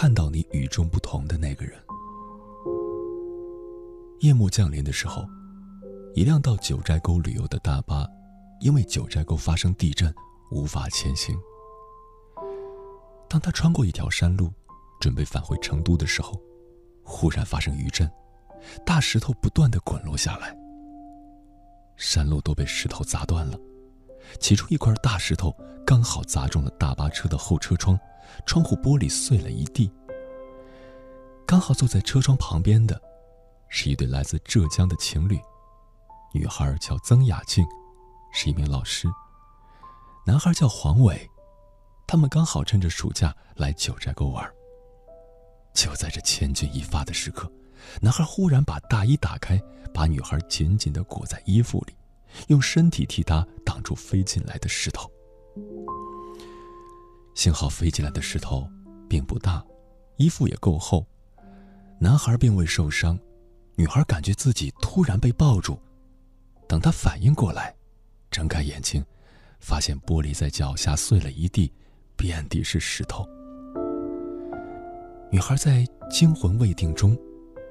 看到你与众不同的那个人。夜幕降临的时候，一辆到九寨沟旅游的大巴，因为九寨沟发生地震，无法前行。当他穿过一条山路，准备返回成都的时候，忽然发生余震，大石头不断的滚落下来，山路都被石头砸断了。其中一块大石头刚好砸中了大巴车的后车窗，窗户玻璃碎了一地。刚好坐在车窗旁边的，是一对来自浙江的情侣，女孩叫曾雅静，是一名老师；男孩叫黄伟，他们刚好趁着暑假来九寨沟玩。就在这千钧一发的时刻，男孩忽然把大衣打开，把女孩紧紧地裹在衣服里。用身体替她挡住飞进来的石头。幸好飞进来的石头并不大，衣服也够厚，男孩并未受伤。女孩感觉自己突然被抱住，等她反应过来，睁开眼睛，发现玻璃在脚下碎了一地，遍地是石头。女孩在惊魂未定中，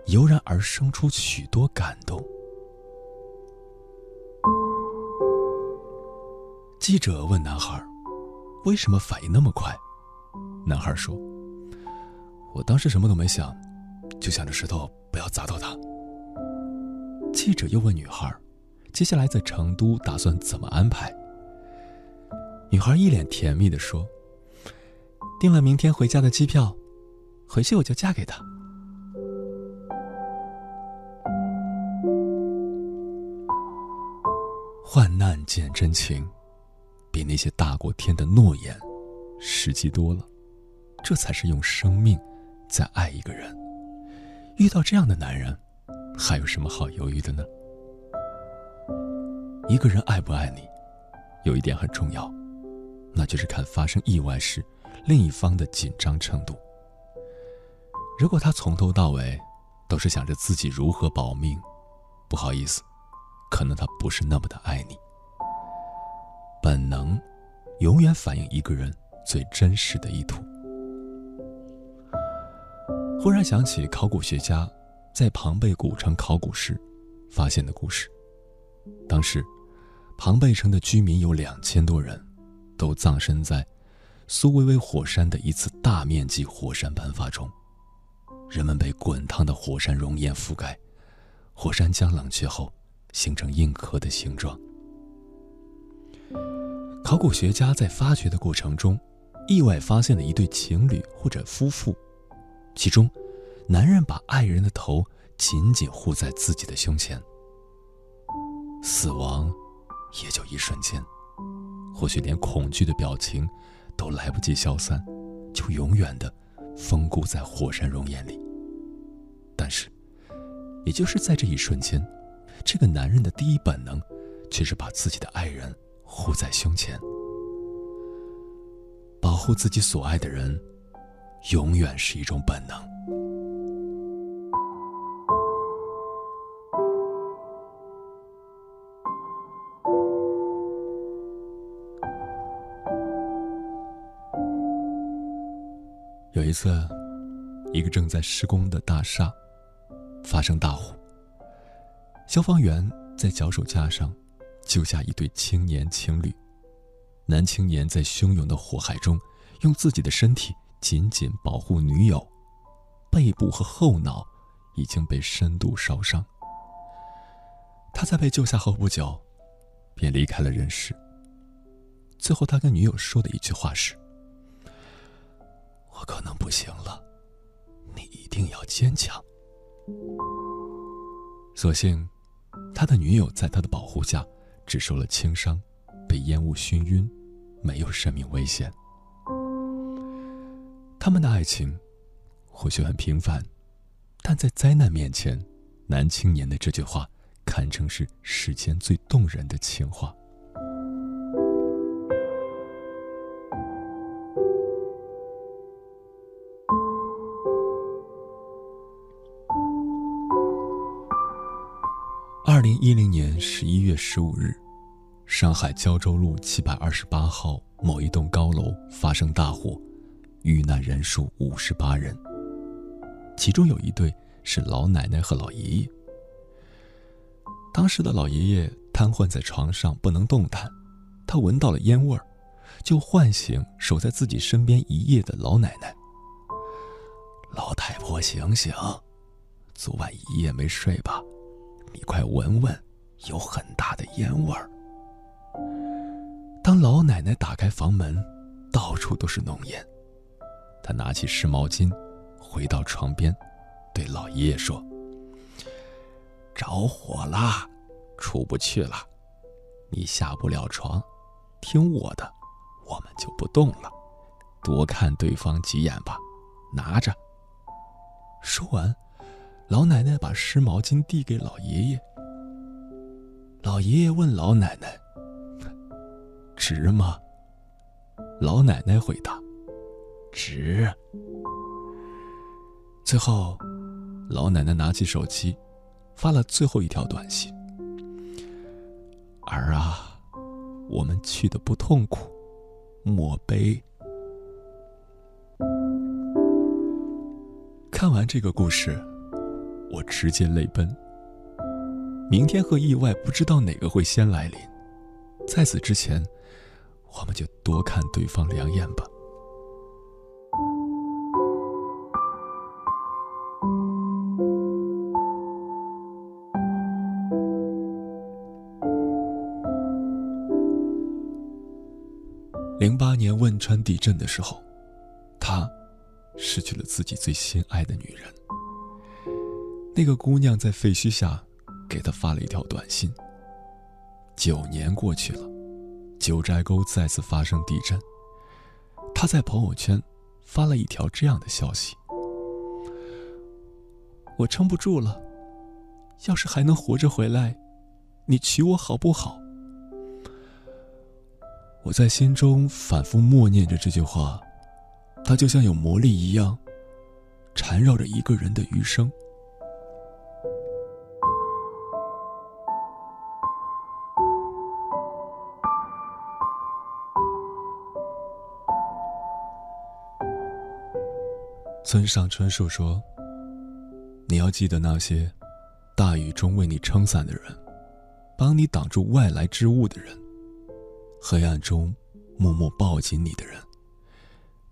油然而生出许多感动。记者问男孩：“为什么反应那么快？”男孩说：“我当时什么都没想，就想着石头不要砸到他。”记者又问女孩：“接下来在成都打算怎么安排？”女孩一脸甜蜜的说：“订了明天回家的机票，回去我就嫁给他。”患难见真情。比那些大过天的诺言实际多了，这才是用生命在爱一个人。遇到这样的男人，还有什么好犹豫的呢？一个人爱不爱你，有一点很重要，那就是看发生意外时另一方的紧张程度。如果他从头到尾都是想着自己如何保命，不好意思，可能他不是那么的爱你。本能，永远反映一个人最真实的意图。忽然想起考古学家在庞贝古城考古时发现的故事。当时，庞贝城的居民有两千多人，都葬身在苏维威火山的一次大面积火山喷发中。人们被滚烫的火山熔岩覆盖，火山将冷却后形成硬壳的形状。考古学家在发掘的过程中，意外发现了一对情侣或者夫妇，其中，男人把爱人的头紧紧护在自己的胸前。死亡，也就一瞬间，或许连恐惧的表情都来不及消散，就永远的封固在火山熔岩里。但是，也就是在这一瞬间，这个男人的第一本能，却是把自己的爱人。护在胸前，保护自己所爱的人，永远是一种本能。有一次，一个正在施工的大厦发生大火，消防员在脚手架上。救下一对青年情侣，男青年在汹涌的火海中，用自己的身体紧紧保护女友，背部和后脑已经被深度烧伤。他在被救下后不久，便离开了人世。最后，他跟女友说的一句话是：“我可能不行了，你一定要坚强。”所幸，他的女友在他的保护下。只受了轻伤，被烟雾熏晕，没有生命危险。他们的爱情或许很平凡，但在灾难面前，男青年的这句话堪称是世间最动人的情话。十一月十五日，上海胶州路七百二十八号某一栋高楼发生大火，遇难人数五十八人，其中有一对是老奶奶和老爷爷。当时的老爷爷瘫痪在床上不能动弹，他闻到了烟味儿，就唤醒守在自己身边一夜的老奶奶。老太婆，醒醒！昨晚一夜没睡吧？你快闻闻，有很大的烟味儿。当老奶奶打开房门，到处都是浓烟。她拿起湿毛巾，回到床边，对老爷爷说：“着火啦，出不去了。你下不了床，听我的，我们就不动了。多看对方几眼吧，拿着。”说完，老奶奶把湿毛巾递给老爷爷。老爷爷问老奶奶：“值吗？”老奶奶回答：“值。”最后，老奶奶拿起手机，发了最后一条短信：“儿啊，我们去的不痛苦，莫悲。”看完这个故事，我直接泪奔。明天和意外不知道哪个会先来临，在此之前，我们就多看对方两眼吧。零八年汶川地震的时候，他。失去了自己最心爱的女人，那个姑娘在废墟下给他发了一条短信。九年过去了，九寨沟再次发生地震，他在朋友圈发了一条这样的消息：“我撑不住了，要是还能活着回来，你娶我好不好？”我在心中反复默念着这句话。它就像有魔力一样，缠绕着一个人的余生。村上春树说：“你要记得那些大雨中为你撑伞的人，帮你挡住外来之物的人，黑暗中默默抱紧你的人。”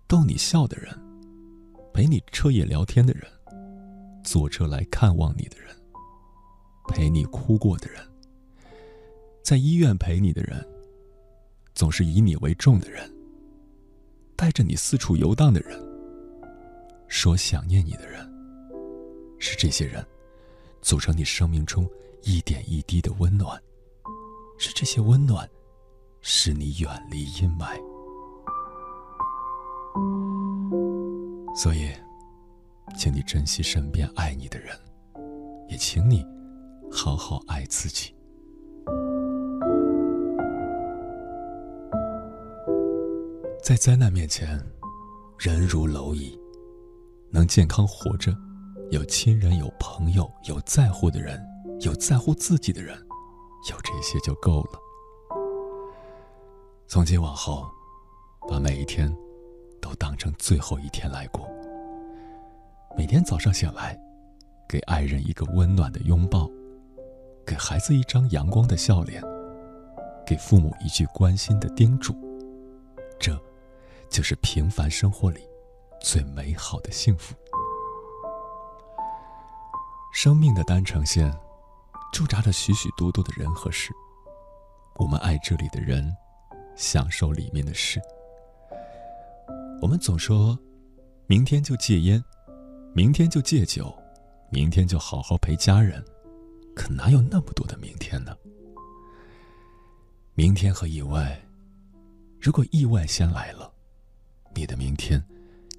逗你笑的人，陪你彻夜聊天的人，坐车来看望你的人，陪你哭过的人，在医院陪你的人，总是以你为重的人，带着你四处游荡的人，说想念你的人，是这些人，组成你生命中一点一滴的温暖，是这些温暖，使你远离阴霾。所以，请你珍惜身边爱你的人，也请你好好爱自己。在灾难面前，人如蝼蚁，能健康活着，有亲人、有朋友、有在乎的人、有在乎自己的人，有这些就够了。从今往后，把每一天。都当成最后一天来过。每天早上醒来，给爱人一个温暖的拥抱，给孩子一张阳光的笑脸，给父母一句关心的叮嘱，这，就是平凡生活里最美好的幸福。生命的单程线，驻扎着许许多多的人和事。我们爱这里的人，享受里面的事。我们总说，明天就戒烟，明天就戒酒，明天就好好陪家人，可哪有那么多的明天呢？明天和意外，如果意外先来了，你的明天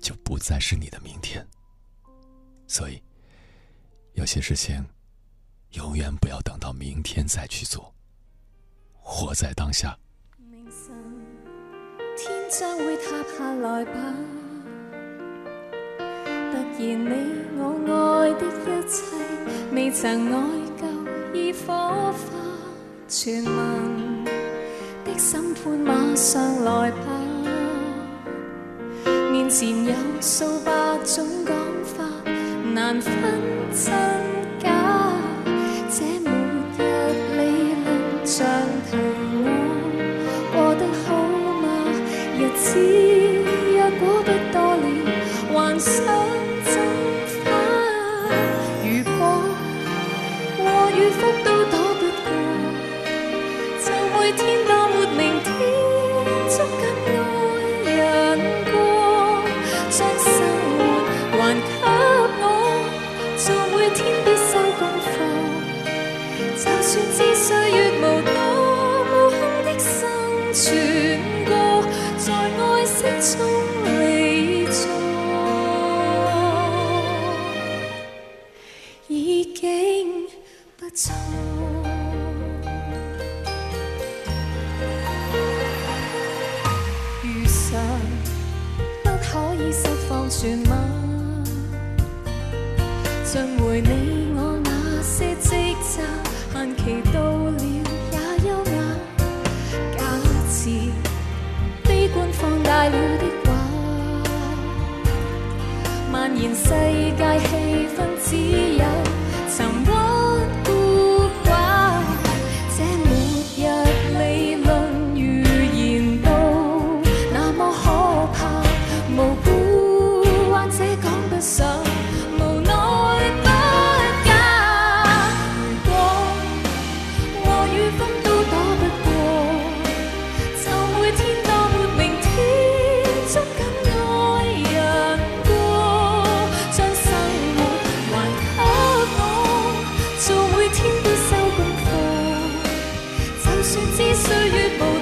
就不再是你的明天。所以有些事情永远不要等到明天再去做，活在当下。明晨天将会塌下来吧？突然，你我爱的一切未曾爱够，已火花。全行的心盼，马上来吧。前有数百种讲法难分真假这末日理论在以释放全吗？像回你我那些职责，限期到了也优雅。假设悲观放大了的话，蔓延世界气氛只有。谁知岁月无。